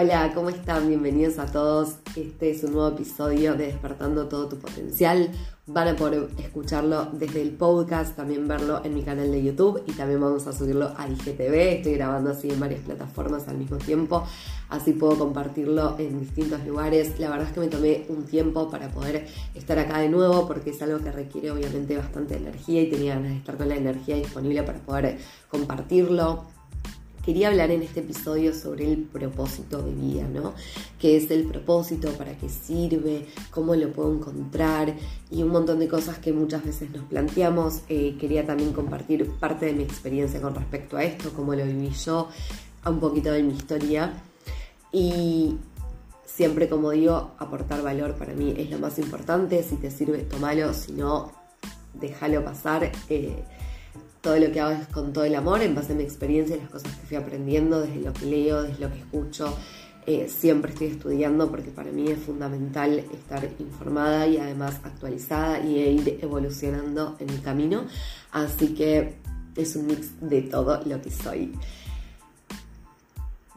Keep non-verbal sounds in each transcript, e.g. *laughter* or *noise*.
Hola, ¿cómo están? Bienvenidos a todos. Este es un nuevo episodio de Despertando todo tu potencial. Van a poder escucharlo desde el podcast, también verlo en mi canal de YouTube y también vamos a subirlo a IGTV. Estoy grabando así en varias plataformas al mismo tiempo, así puedo compartirlo en distintos lugares. La verdad es que me tomé un tiempo para poder estar acá de nuevo porque es algo que requiere obviamente bastante energía y tenía ganas de estar con la energía disponible para poder compartirlo quería hablar en este episodio sobre el propósito de vida, ¿no? ¿Qué es el propósito? ¿Para qué sirve? ¿Cómo lo puedo encontrar? Y un montón de cosas que muchas veces nos planteamos. Eh, quería también compartir parte de mi experiencia con respecto a esto, cómo lo viví yo, un poquito de mi historia. Y siempre, como digo, aportar valor para mí es lo más importante. Si te sirve, tomalo. Si no, déjalo pasar. Eh, todo lo que hago es con todo el amor, en base a mi experiencia y las cosas que fui aprendiendo, desde lo que leo, desde lo que escucho. Eh, siempre estoy estudiando porque para mí es fundamental estar informada y además actualizada y ir evolucionando en mi camino. Así que es un mix de todo lo que soy.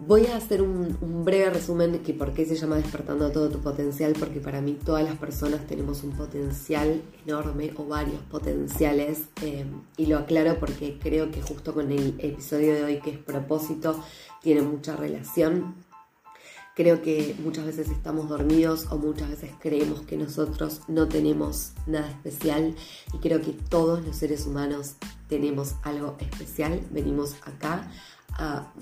Voy a hacer un, breve resumen de que por qué se llama Despertando todo tu potencial, porque para mí todas las personas tenemos un potencial enorme o varios potenciales eh, y lo aclaro porque creo que justo con el episodio de hoy que es propósito tiene mucha relación. Creo que muchas veces estamos dormidos o muchas veces creemos que nosotros no tenemos nada especial y creo que todos los seres humanos tenemos algo especial, venimos acá a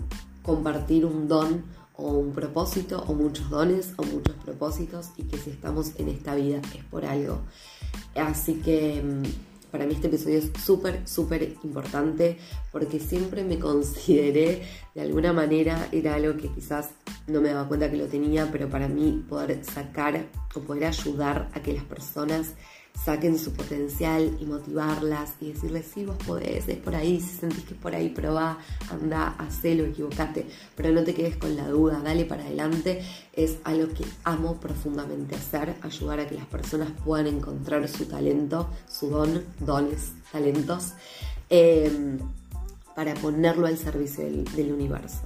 compartir un don o un propósito o muchos dones o muchos propósitos y que si estamos en esta vida es por algo. Así que mm, para mí este episodio es súper, súper importante porque siempre me *laughs* consideré de alguna manera, era algo que quizás no me daba cuenta que lo tenía, pero para mí poder sacar o poder ayudar a que las personas saquen su potencial y motivarlas y decirles, sí, vos podés, es por ahí, si sentís que es por ahí, probá, anda, hacelo, equivocate, pero no te quedes con la duda, dale para adelante, es algo que amo profundamente hacer, ayudar a que las personas puedan encontrar su talento, su don, dones, talentos, em, para ponerlo al servicio del, universo,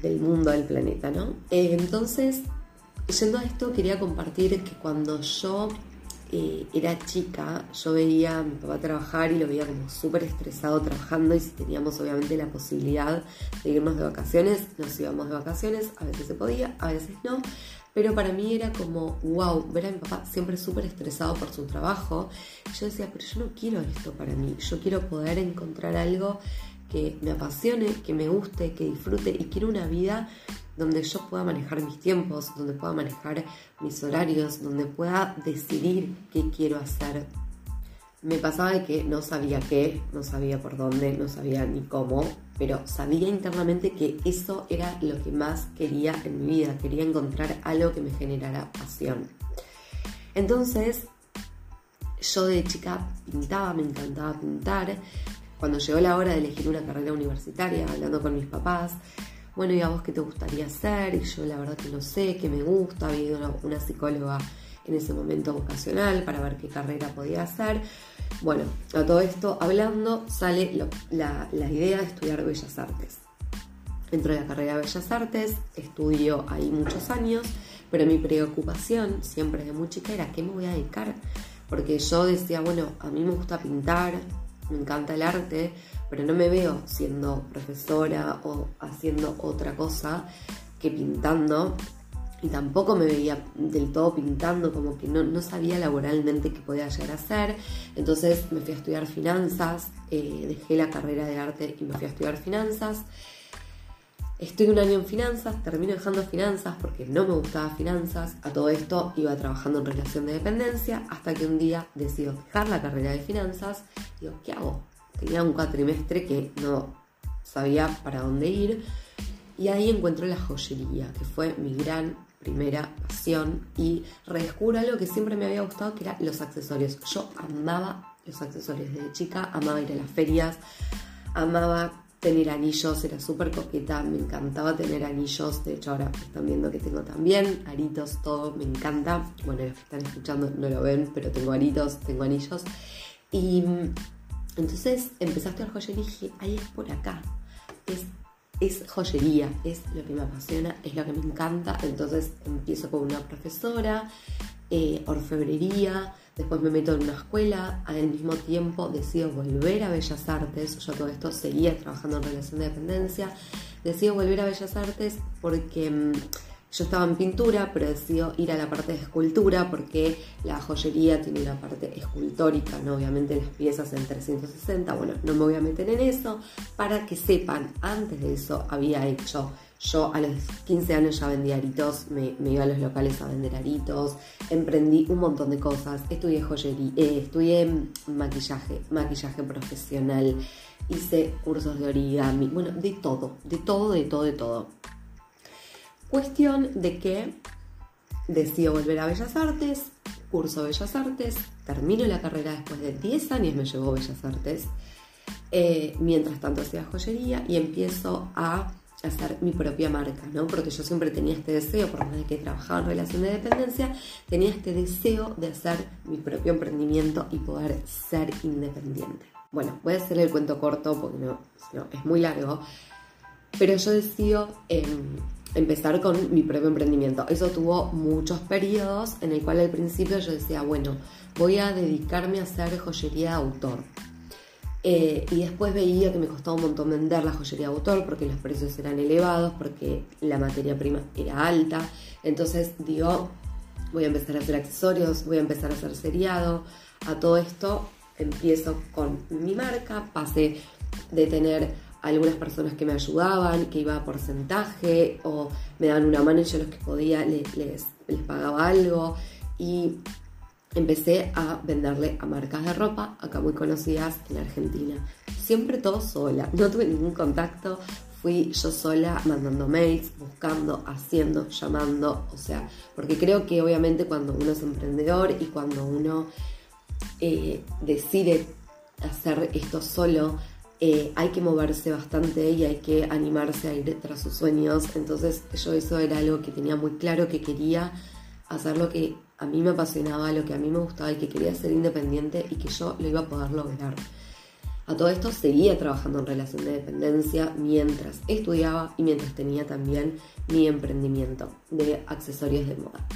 del mundo, del planeta, ¿no? Entonces, yendo a esto, quería compartir que cuando yo eh, era chica, yo veía a mi papá trabajar y lo veía como súper estresado trabajando y si teníamos obviamente la posibilidad de irnos de vacaciones, nos íbamos de vacaciones, a veces se podía, a veces no, pero para mí era como, wow, ver a mi papá siempre súper estresado por su trabajo. Yo decía, pero yo no quiero esto para mí, yo quiero poder encontrar algo que me apasione, que me guste, que disfrute y quiero una vida donde yo pueda manejar mis tiempos, donde pueda manejar mis horarios, donde pueda decidir qué quiero hacer. Me pasaba de que no sabía qué, no sabía por dónde, no sabía ni cómo, pero sabía internamente que eso era lo que más quería en mi vida, quería encontrar algo que me generara pasión. Entonces, yo de chica pintaba, me encantaba pintar. Cuando llegó la hora de elegir una carrera universitaria, hablando con mis papás, bueno, ¿y a vos qué te gustaría hacer? Y yo la verdad que no sé, qué me gusta, había ido una, psicóloga en ese momento vocacional para ver qué carrera podía hacer. Bueno, a todo esto hablando sale la, idea de estudiar Bellas Artes. Entro en la carrera de Bellas Artes, estudio ahí muchos años, pero mi preocupación siempre de muy chica era qué me voy a dedicar. Porque yo decía, bueno, a mí me gusta pintar, me encanta el arte, pero no me veo siendo profesora o haciendo otra cosa que pintando. Y tampoco me veía del todo pintando, como que no, sabía laboralmente qué podía llegar a hacer. Entonces me fui a estudiar finanzas, eh, dejé la carrera de arte y me fui a estudiar finanzas. Estoy un año en finanzas, termino dejando finanzas porque no me gustaba finanzas. A todo esto iba trabajando en relación de dependencia hasta que un día decido dejar la carrera de finanzas. Digo, ¿qué hago? Tenía un cuatrimestre que no sabía para dónde ir. Y ahí encuentro la joyería, que fue mi gran primera pasión. Y redescubro algo que siempre me había gustado, que eran los accesorios. Yo amaba los accesorios desde chica, amaba ir a las ferias, amaba tener anillos, era súper coqueta, me encantaba tener anillos, de hecho ahora están viendo que tengo también, aritos, todo, me encanta. Bueno, los que están escuchando no lo ven, pero tengo aritos, tengo anillos. Y entonces empezaste a joyería y dije, ahí es por acá, es es joyería, es lo que me apasiona, es lo que me encanta. Entonces empiezo con una profesora, eh, orfebrería, después me meto en una escuela, al mismo tiempo decido volver a Bellas Artes, yo todo esto seguía trabajando en relación de dependencia, decido volver a Bellas Artes porque mm, yo estaba en pintura, pero decido ir a la parte de escultura porque la joyería tiene una parte escultórica, ¿no? Obviamente las piezas en 360, bueno, no me voy a meter en eso. Para que sepan, antes de eso había hecho, yo a los 15 años ya vendía aritos, me, iba a los locales a vender aritos, emprendí un montón de cosas, estudié joyería, eh, estudié maquillaje, maquillaje profesional, hice cursos de origami, bueno, de todo, de todo, de todo, de todo. Cuestión de que decido volver a Bellas Artes, curso Bellas Artes, termino la carrera después de 10 años, me llevó Bellas Artes, eh, mientras tanto hacía joyería y empiezo a hacer mi propia marca, ¿no? Porque yo siempre tenía este deseo, por más de que trabajaba en relación de dependencia, tenía este deseo de hacer mi propio emprendimiento y poder ser independiente. Bueno, voy a hacer el cuento corto porque no, es muy largo, pero yo decido... Em, empezar con mi propio emprendimiento. Eso tuvo muchos periodos en el cual al principio yo decía, bueno, voy a dedicarme a hacer joyería de autor. Eh, y después veía que me costaba un montón vender la joyería de autor porque los precios eran elevados, porque la materia prima era alta. Entonces digo, voy a empezar a hacer accesorios, voy a empezar a hacer seriado. A todo esto empiezo con mi marca, pasé de tener algunas personas que me ayudaban, que iba a porcentaje o me daban una mano y yo los que podía les, les, pagaba algo. Y empecé a venderle a marcas de ropa acá muy conocidas en Argentina. Siempre todo sola, no tuve ningún contacto, fui yo sola mandando mails, buscando, haciendo, llamando, o sea, porque creo que obviamente cuando uno es emprendedor y cuando uno eh, decide hacer esto solo, eh, hay que moverse bastante y hay que animarse a ir tras sus sueños. Entonces yo eso era algo que tenía muy claro que quería hacer lo que a mí me apasionaba, lo que a mí me gustaba y que quería ser independiente y que yo lo iba a poder lograr. A todo esto seguía trabajando en relación de dependencia mientras estudiaba y mientras tenía también mi emprendimiento de accesorios de moda.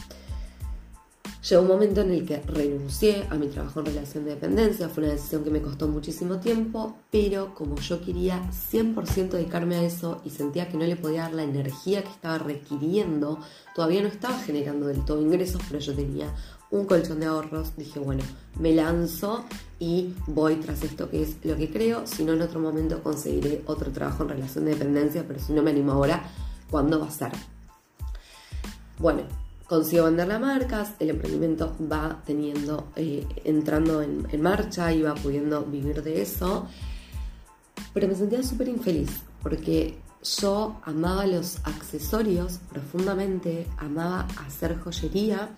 Llegó un momento en el que renuncié a mi trabajo en relación de dependencia, fue una decisión que me costó muchísimo tiempo, pero como yo quería 100% dedicarme a eso y sentía que no le podía dar la energía que estaba requiriendo, todavía no estaba generando del todo ingresos, pero yo tenía un colchón de ahorros, dije, bueno, me lanzo y voy tras esto que es lo que creo, si no en otro momento conseguiré otro trabajo en relación de dependencia, pero si no me animo ahora, ¿cuándo va a ser? Bueno, consigo vender las marcas, el emprendimiento va teniendo, eh, entrando en, marcha y va pudiendo vivir de eso. Pero me sentía súper infeliz porque yo amaba los accesorios profundamente, amaba hacer joyería,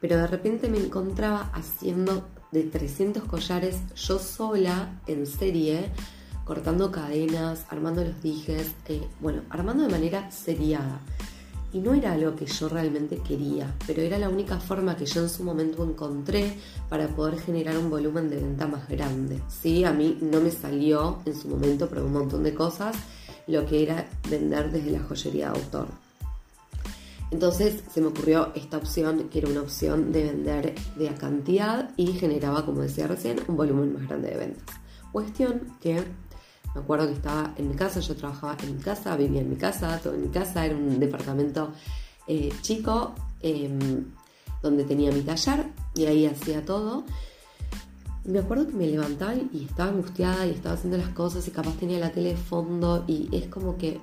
pero de repente me encontraba haciendo de 300 collares yo sola en serie, cortando cadenas, armando los dijes, eh, bueno, armando de manera seriada. Y no era algo que yo realmente quería, pero era la única forma que yo en su momento encontré para poder generar un volumen de venta más grande. Sí, a mí no me salió en su momento, pero un montón de cosas, lo que era vender desde la joyería de autor. Entonces se me ocurrió esta opción, que era una opción de vender de a cantidad y generaba, como decía recién, un volumen más grande de ventas. Cuestión que me acuerdo que estaba en mi casa, yo trabajaba en mi casa, vivía en mi casa, todo en mi casa, era un departamento eh, chico em, donde tenía mi taller y ahí hacía todo. Me acuerdo que me levantaba y estaba angustiada y estaba haciendo las cosas y capaz tenía la tele de fondo y es como que,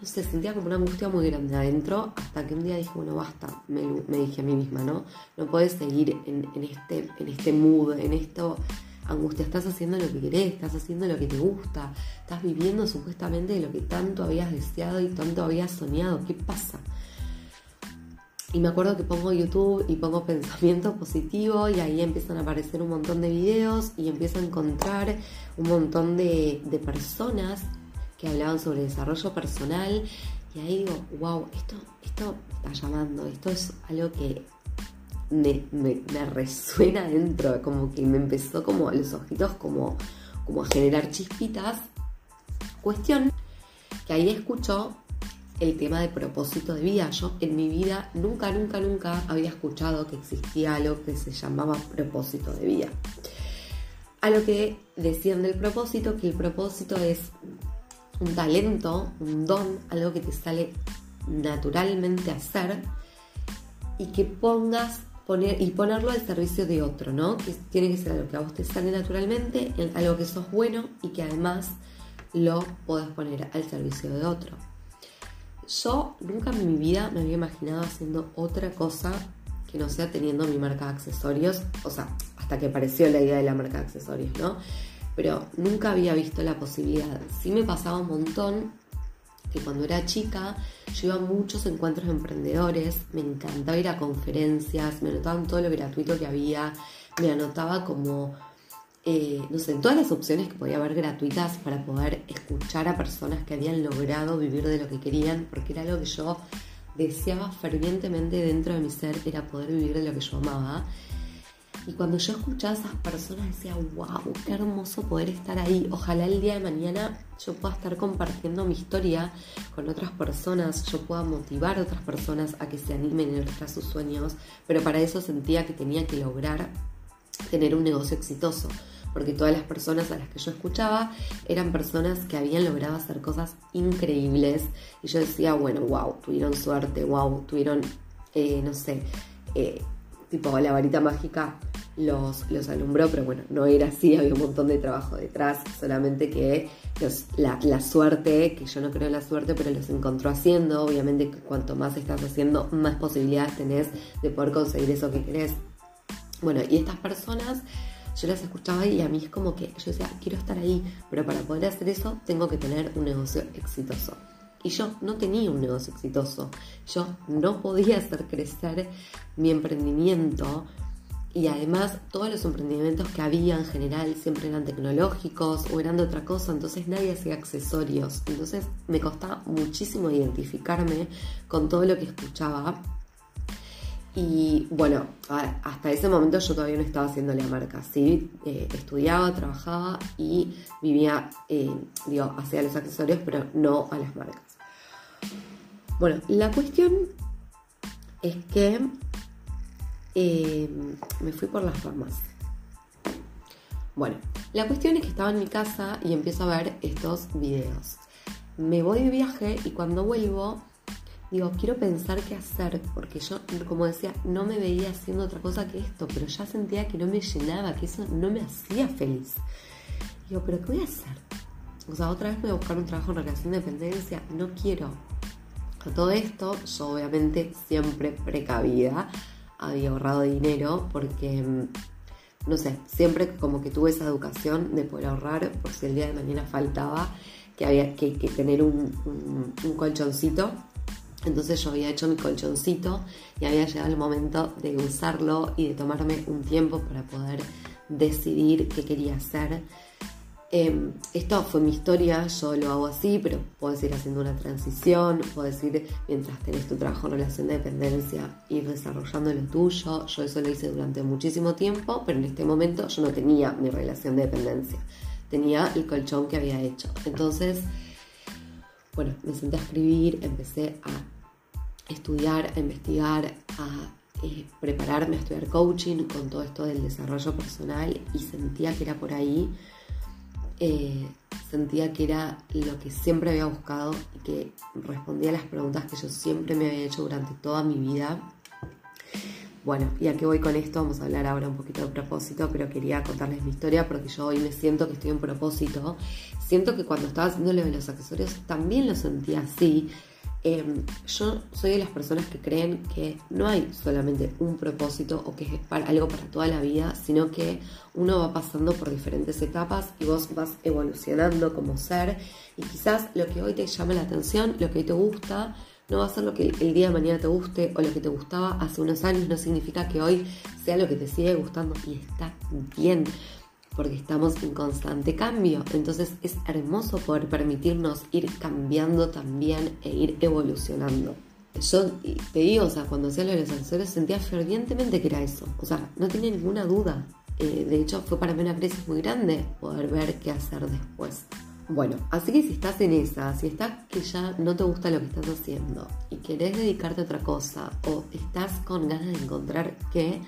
no sé, sentía como una angustia muy grande adentro hasta que un día dije, bueno, basta, me, dije a mí misma, ¿no? No puedes seguir en, este, en este mood, en esto angustia, estás haciendo lo que querés, estás haciendo lo que te gusta, estás viviendo supuestamente lo que tanto habías deseado y tanto habías soñado. ¿Qué pasa? Y me acuerdo que pongo YouTube y pongo *laughs* pensamiento positivo y ahí empiezan a aparecer un montón de videos y empiezo a encontrar un montón de, personas que hablaban sobre desarrollo personal y ahí digo, wow, esto, esto está llamando, esto es algo que me, resuena dentro, como que me empezó como los ojitos como, como a generar chispitas. Cuestión que ahí escucho el tema de propósito de vida. Yo en mi vida nunca, nunca, nunca había escuchado que existía algo que se llamaba propósito de vida. A lo que decían del propósito, que el propósito es un talento, un don, algo que te sale naturalmente a hacer y que pongas y ponerlo al servicio de otro, ¿no? Que tiene que ser algo que a vos te sale naturalmente, algo que sos bueno y que además lo podés poner al servicio de otro. Yo nunca en mi vida me había imaginado haciendo otra cosa que no sea teniendo mi marca de accesorios, o sea, hasta que apareció la idea de la marca de accesorios, ¿no? Pero nunca había visto la posibilidad. Sí me pasaba un montón que cuando era chica yo iba a muchos encuentros de emprendedores, me encantaba ir a conferencias, me anotaban todo lo gratuito que había, me anotaba como eh, no sé, todas las opciones que podía haber gratuitas para poder escuchar a personas que habían logrado vivir de lo que querían, porque era algo que yo deseaba fervientemente dentro de mi ser, era poder vivir de lo que yo amaba. Y cuando yo escuchaba a esas personas decía, wow, qué hermoso poder estar ahí. Ojalá el día de mañana yo pueda estar compartiendo mi historia con otras personas, yo pueda motivar a otras personas a que se animen en a sus sueños, pero para eso sentía que tenía que lograr tener un negocio exitoso porque todas las personas a las que yo escuchaba eran personas que habían logrado hacer cosas increíbles y yo decía, bueno, wow, tuvieron suerte, wow, tuvieron, eh, no sé, eh, tipo la varita mágica los, los alumbró, pero bueno, no era así, había un montón de trabajo detrás, solamente que la, la, suerte, que yo no creo en la suerte, pero los encontró haciendo, obviamente cuanto más estás haciendo, más posibilidades tenés de poder conseguir eso que querés. Bueno, y estas personas yo las escuchaba y a mí es como que yo decía, quiero estar ahí, pero para poder hacer eso tengo que tener un negocio exitoso. Y yo no tenía un negocio exitoso. Yo no podía hacer crecer mi emprendimiento. Y además todos los emprendimientos que había en general siempre eran tecnológicos o eran de otra cosa. Entonces nadie hacía accesorios. Entonces me costaba muchísimo identificarme con todo lo que escuchaba y bueno, hasta ese momento yo todavía no estaba haciendo la marca. Sí, eh, estudiaba, trabajaba y vivía, eh, digo, hacía los accesorios, pero no a las marcas. Bueno, la cuestión es que eh, me fui por las ramas. Bueno, la cuestión es que estaba en mi casa y empiezo a ver estos videos. Me voy de viaje y cuando vuelvo digo, quiero pensar qué hacer, porque yo, como decía, no me veía haciendo otra cosa que esto, pero ya sentía que no me llenaba, que eso no me hacía feliz. Digo, pero ¿qué voy a hacer? O sea, otra vez voy a buscar un trabajo en relación de dependencia, no quiero. A todo esto, yo obviamente siempre precavida, había ahorrado dinero porque, mm, no sé, siempre como que tuve esa educación de poder ahorrar por si el día de mañana faltaba, que había que, tener un, un colchoncito entonces yo había hecho mi colchoncito y había llegado el momento de usarlo y de tomarme un tiempo para poder decidir qué quería hacer. Em, esto fue mi historia, yo lo hago así, pero puedes ir haciendo una transición, puedes ir mientras tenés tu trabajo en relación de dependencia, ir desarrollando lo tuyo. Yo eso lo hice durante muchísimo tiempo, pero en este momento yo no tenía mi relación de dependencia, tenía el colchón que había hecho. Entonces, bueno, me senté a escribir, empecé a estudiar, a investigar, a eh, prepararme a estudiar coaching con todo esto del desarrollo personal y sentía que era por ahí, eh, sentía que era lo que siempre había buscado y que respondía a las preguntas que yo siempre me había hecho durante toda mi vida. Bueno, y a qué voy con esto, vamos a hablar ahora un poquito de propósito, pero quería contarles mi historia porque yo hoy me siento que estoy en propósito siento que cuando estaba haciendo de los accesorios también lo sentía así. Em, yo soy de las personas que creen que no hay solamente un propósito o que es para, algo para toda la vida, sino que uno va pasando por diferentes etapas y vos vas evolucionando como ser. Y quizás lo que hoy te llama la atención, lo que hoy te gusta, no va a ser lo que el día de mañana te guste o lo que te gustaba hace unos años, no significa que hoy sea lo que te sigue gustando y está bien porque estamos en constante cambio. Entonces es hermoso poder permitirnos ir cambiando también e ir evolucionando. Yo te digo, o sea, cuando hacía lo de los accesorios sentía fervientemente que era eso. O sea, no tenía ninguna duda. Eh, de hecho, fue para mí una crisis muy grande poder ver qué hacer después. Bueno, así que si estás en esa, si estás que ya no te gusta lo que estás haciendo y querés dedicarte a otra cosa o estás con ganas de encontrar que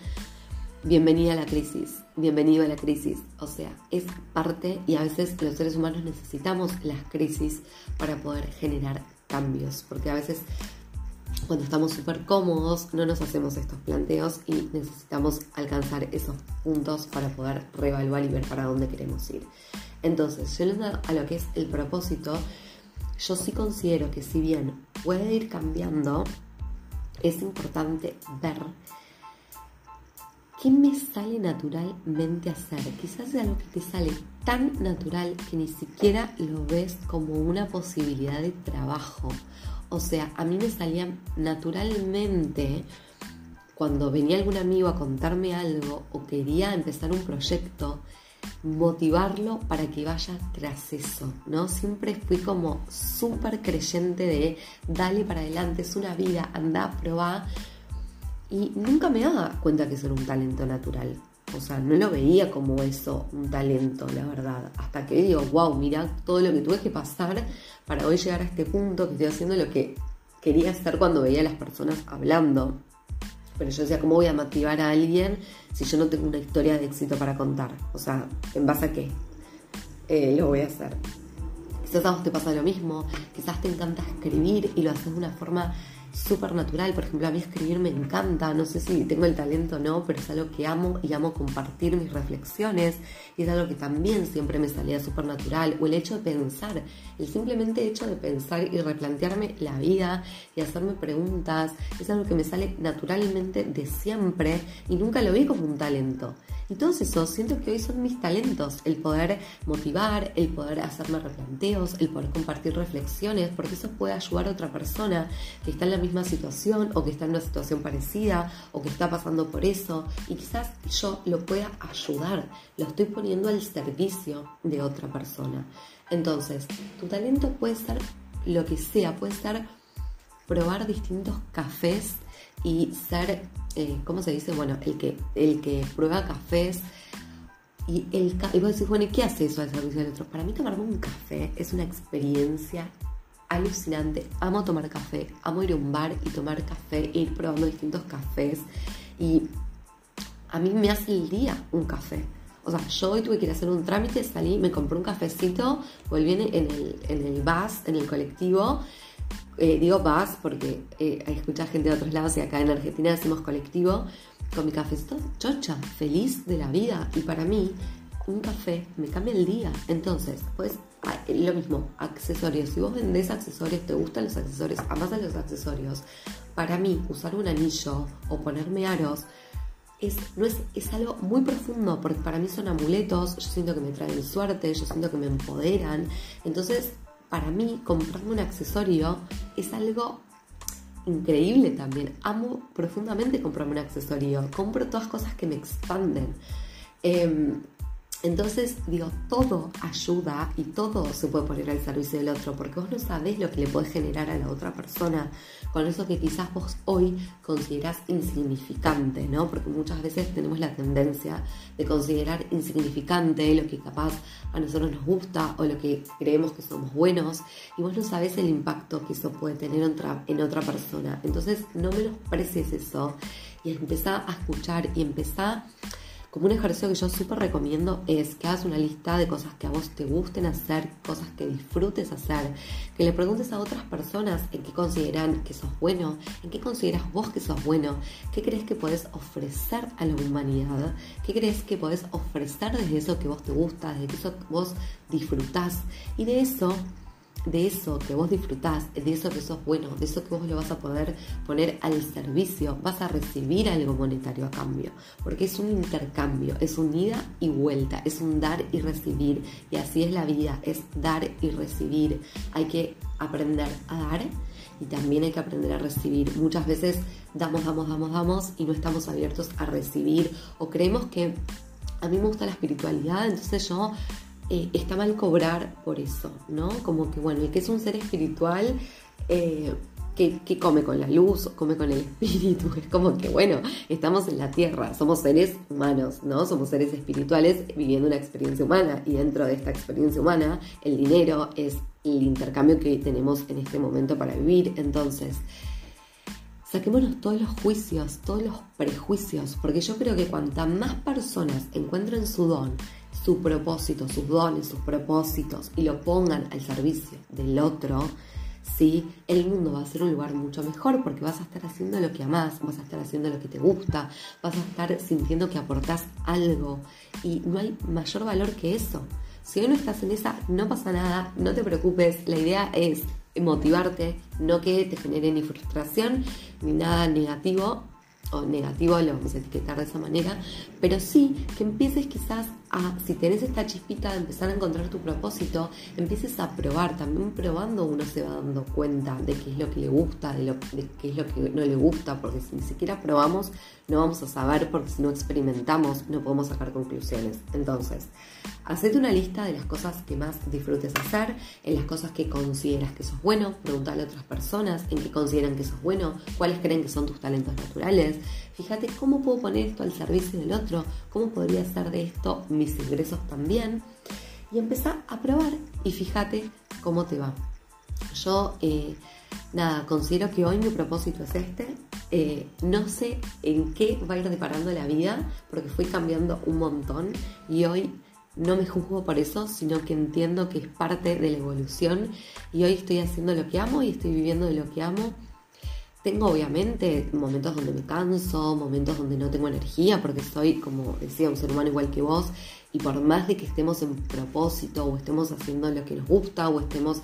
bienvenida a la crisis, bienvenido a la crisis. O sea, es parte y a veces los seres humanos necesitamos las crisis para poder generar cambios, porque a veces cuando estamos súper cómodos no nos hacemos estos planteos y necesitamos alcanzar esos puntos para poder reevaluar y ver para dónde queremos ir. Entonces, yendo a lo que es el propósito, yo sí considero que si bien puede ir cambiando, es importante ver qué me sale naturalmente hacer. Quizás sea algo que te sale tan natural que ni siquiera lo ves como una posibilidad de trabajo. O sea, a mí me salía naturalmente cuando venía algún amigo a contarme algo o quería empezar un proyecto, motivarlo para que vaya tras eso, ¿no? Siempre fui como súper creyente de dale para adelante, es una vida, anda, probá. Y nunca me daba cuenta que eso era un talento natural. O sea, no lo veía como eso, un talento, la verdad. Hasta que digo, wow, mira todo lo que tuve que pasar para hoy llegar a este punto que estoy haciendo lo que quería hacer cuando veía a las personas hablando. Pero yo decía, ¿cómo voy a motivar a alguien si yo no tengo una historia de éxito para contar? O sea, ¿en base a qué? Eh, lo voy a hacer. Quizás a vos te pasa lo mismo, quizás te encanta escribir y lo haces de una forma súper natural. Por ejemplo, a mí escribir me encanta, no sé si tengo el talento o no, pero es algo que amo y amo compartir mis reflexiones y es algo que también siempre me salía súper natural. O el hecho de pensar, el simplemente hecho de pensar y replantearme la vida y hacerme preguntas, es algo que me sale naturalmente de siempre y nunca lo vi como un talento. Y todos esos siento que hoy son mis talentos, el poder motivar, el poder hacerme replanteos, el poder compartir reflexiones, porque eso puede ayudar a otra persona que está en la misma situación o que está en una situación parecida o que está pasando por eso y quizás yo lo pueda ayudar, lo estoy poniendo al servicio de otra persona. Entonces, tu talento puede ser lo que sea, puede ser probar distintos cafés y ser, eh, ¿cómo se dice? Bueno, el que, el que prueba cafés y, el, y vos decís, bueno, ¿y qué hace eso al servicio del otro? Para mí tomarme un café es una experiencia alucinante. Amo tomar café, amo ir a un bar y tomar café, e ir probando distintos cafés. Y a mí me hace el día un café. O sea, yo hoy tuve que ir a hacer un trámite, salí, me compré un cafecito, volví en el, en el bus, en el colectivo. Eh, digo bus porque eh, escucha gente de otros lados y acá en Argentina decimos colectivo. Con mi cafecito, chocha, feliz de la vida. Y para mí, un café me cambia el día. Entonces, pues lo mismo, accesorios. Si vos vendés accesorios, te gustan los accesorios, amas a los accesorios. Para mí, usar un anillo o ponerme aros es, no es, es algo muy profundo, porque para mí son amuletos, yo siento que me traen suerte, yo siento que me empoderan. Entonces, para mí, comprarme un accesorio es algo increíble también. Amo profundamente comprarme un accesorio. Compro todas cosas que me expanden. Em, entonces, digo, todo ayuda y todo se puede poner al servicio del otro, porque vos no sabés lo que le puede generar a la otra persona con eso que quizás vos hoy considerás insignificante, ¿no? Porque muchas veces tenemos la tendencia de considerar insignificante lo que capaz a nosotros nos gusta o lo que creemos que somos buenos, y vos no sabés el impacto que eso puede tener en otra, persona. Entonces, no menosprecies eso y empezá a escuchar y empezá como un ejercicio que yo súper recomiendo es que hagas una lista de cosas que a vos te gusten hacer, cosas que disfrutes hacer, que le preguntes a otras personas en qué consideran que sos bueno, en qué consideras vos que sos bueno, qué crees que podés ofrecer a la humanidad, qué crees que podés ofrecer desde eso que vos te gusta, desde eso que vos disfrutás. Y de eso de eso que vos disfrutás, de eso que sos bueno, de eso que vos lo vas a poder poner al servicio, vas a recibir algo monetario a cambio, porque es un intercambio, es un ida y vuelta, es un dar y recibir, y así es la vida, es dar y recibir. Hay que aprender a dar y también hay que aprender a recibir. Muchas veces damos, damos, damos, damos y no estamos abiertos a recibir o creemos que a mí me gusta la espiritualidad, entonces yo eh, está mal cobrar por eso, ¿no? Como que, bueno, el que es un ser espiritual, eh, que, come con la luz, come con el espíritu. *laughs* Es como que, bueno, estamos en la tierra, somos seres humanos, ¿no? Somos seres espirituales viviendo una experiencia humana y dentro de esta experiencia humana el dinero es el intercambio que tenemos en este momento para vivir. Entonces, saquémonos todos los juicios, todos los prejuicios, porque yo creo que cuanta más personas encuentren su don, su propósito, sus dones, sus propósitos y lo pongan al servicio del otro, ¿sí? el mundo va a ser un lugar mucho mejor porque vas a estar haciendo lo que amás, vas a estar haciendo lo que te gusta, vas a estar sintiendo que aportás algo y no hay mayor valor que eso. Si hoy no estás en esa, no pasa nada, no te preocupes, la idea es motivarte, no que te genere ni frustración ni nada negativo, o negativo lo vamos a etiquetar de esa manera, pero sí que empieces quizás a, si tenés esta chispita de empezar a encontrar tu propósito, empieces a probar, también probando uno se va dando cuenta de qué es lo que le gusta, de, lo, de qué es lo que no le gusta, porque si ni siquiera probamos no vamos a saber, porque si no experimentamos no podemos sacar conclusiones. Entonces, hacete una lista de las cosas que más disfrutes hacer, en las cosas que consideras que sos bueno, preguntale a otras personas en qué consideran que sos bueno, cuáles creen que son tus talentos naturales. Fíjate cómo puedo poner esto al servicio del otro, cómo podría hacer de esto mis ingresos también. Y empezá a probar y fíjate cómo te va. Yo, eh, nada, considero que hoy mi propósito es este. Eh, no sé en qué va a ir deparando la vida, porque fui cambiando un montón y hoy no me juzgo por eso, sino que entiendo que es parte de la evolución y hoy estoy haciendo lo que amo y estoy viviendo de lo que amo. Tengo obviamente momentos donde me canso, momentos donde no tengo energía, porque soy, como decía, un ser humano igual que vos, y por más de que estemos en propósito o estemos haciendo lo que nos gusta o estemos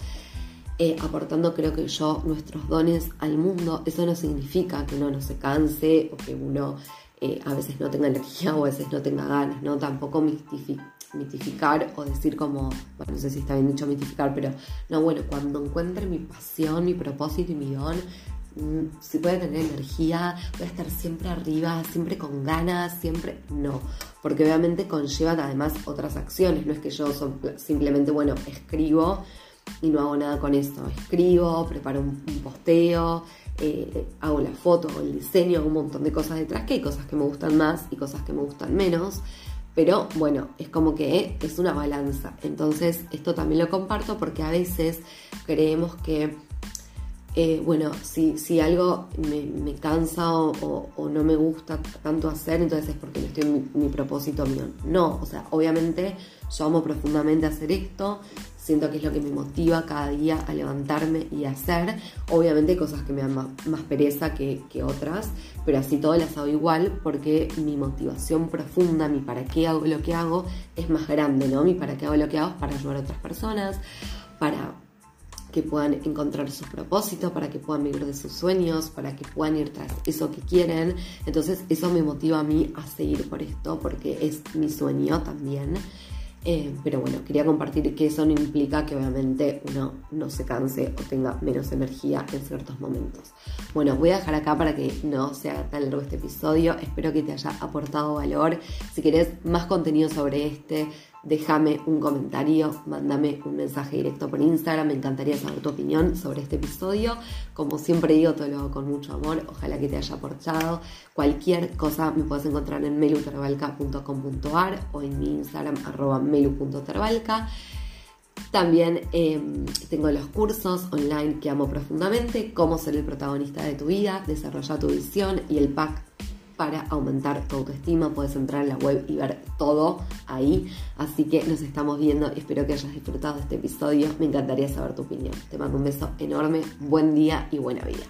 eh, aportando, creo que yo, nuestros dones al mundo, eso no significa que uno no se canse o que uno eh, a veces no tenga energía o a veces no tenga ganas, ¿no? Tampoco mitificar o decir como, bueno, no sé si está bien dicho mitificar, pero no, bueno, cuando encuentre mi pasión, mi propósito y mi don, si puede tener energía, voy a estar siempre arriba, siempre con ganas, siempre no, porque obviamente conlleva además otras acciones, no es que yo simplemente, bueno, escribo y no hago nada con esto, escribo, preparo un, posteo, eh, hago la foto, el diseño, hago un montón de cosas detrás, que hay cosas que me gustan más y cosas que me gustan menos. Pero bueno, es como que es una balanza. Entonces, esto también lo comparto porque a veces creemos que, eh, bueno, si, algo me, cansa o, no me gusta tanto hacer, entonces es porque no estoy en mi propósito mío. No, o sea, obviamente yo amo profundamente hacer esto, siento que es lo que me motiva cada día a levantarme y hacer. Obviamente hay cosas que me dan más, pereza que, otras, pero así todas las hago igual porque mi motivación profunda, mi para qué hago lo que hago, es más grande, ¿no? Mi para qué hago lo que hago es para ayudar a otras personas, para que puedan encontrar sus propósitos, para que puedan vivir de sus sueños, para que puedan ir tras eso que quieren. Entonces eso me motiva a mí a seguir por esto porque es mi sueño también. Eh, pero bueno, quería compartir que eso no implica que obviamente uno no se canse o tenga menos energía en ciertos momentos. Bueno, voy a dejar acá para que no sea tan largo este episodio. Espero que te haya aportado valor. Si querés más contenido sobre este, déjame un comentario, mándame un mensaje directo por Instagram, me encantaría saber tu opinión sobre este episodio. Como siempre digo, todo lo hago con mucho amor, ojalá que te haya aportado. Cualquier cosa me puedes encontrar en meluterbalca.com.ar o en mi Instagram arroba melu.terbalca. También em, tengo los cursos online que amo profundamente, cómo ser el protagonista de tu vida, desarrollar tu visión y el pack para aumentar tu autoestima. Puedes entrar en la web y ver todo ahí. Así que nos estamos viendo. Espero que hayas disfrutado de este episodio. Me encantaría saber tu opinión. Te mando un beso enorme. Buen día y buena vida.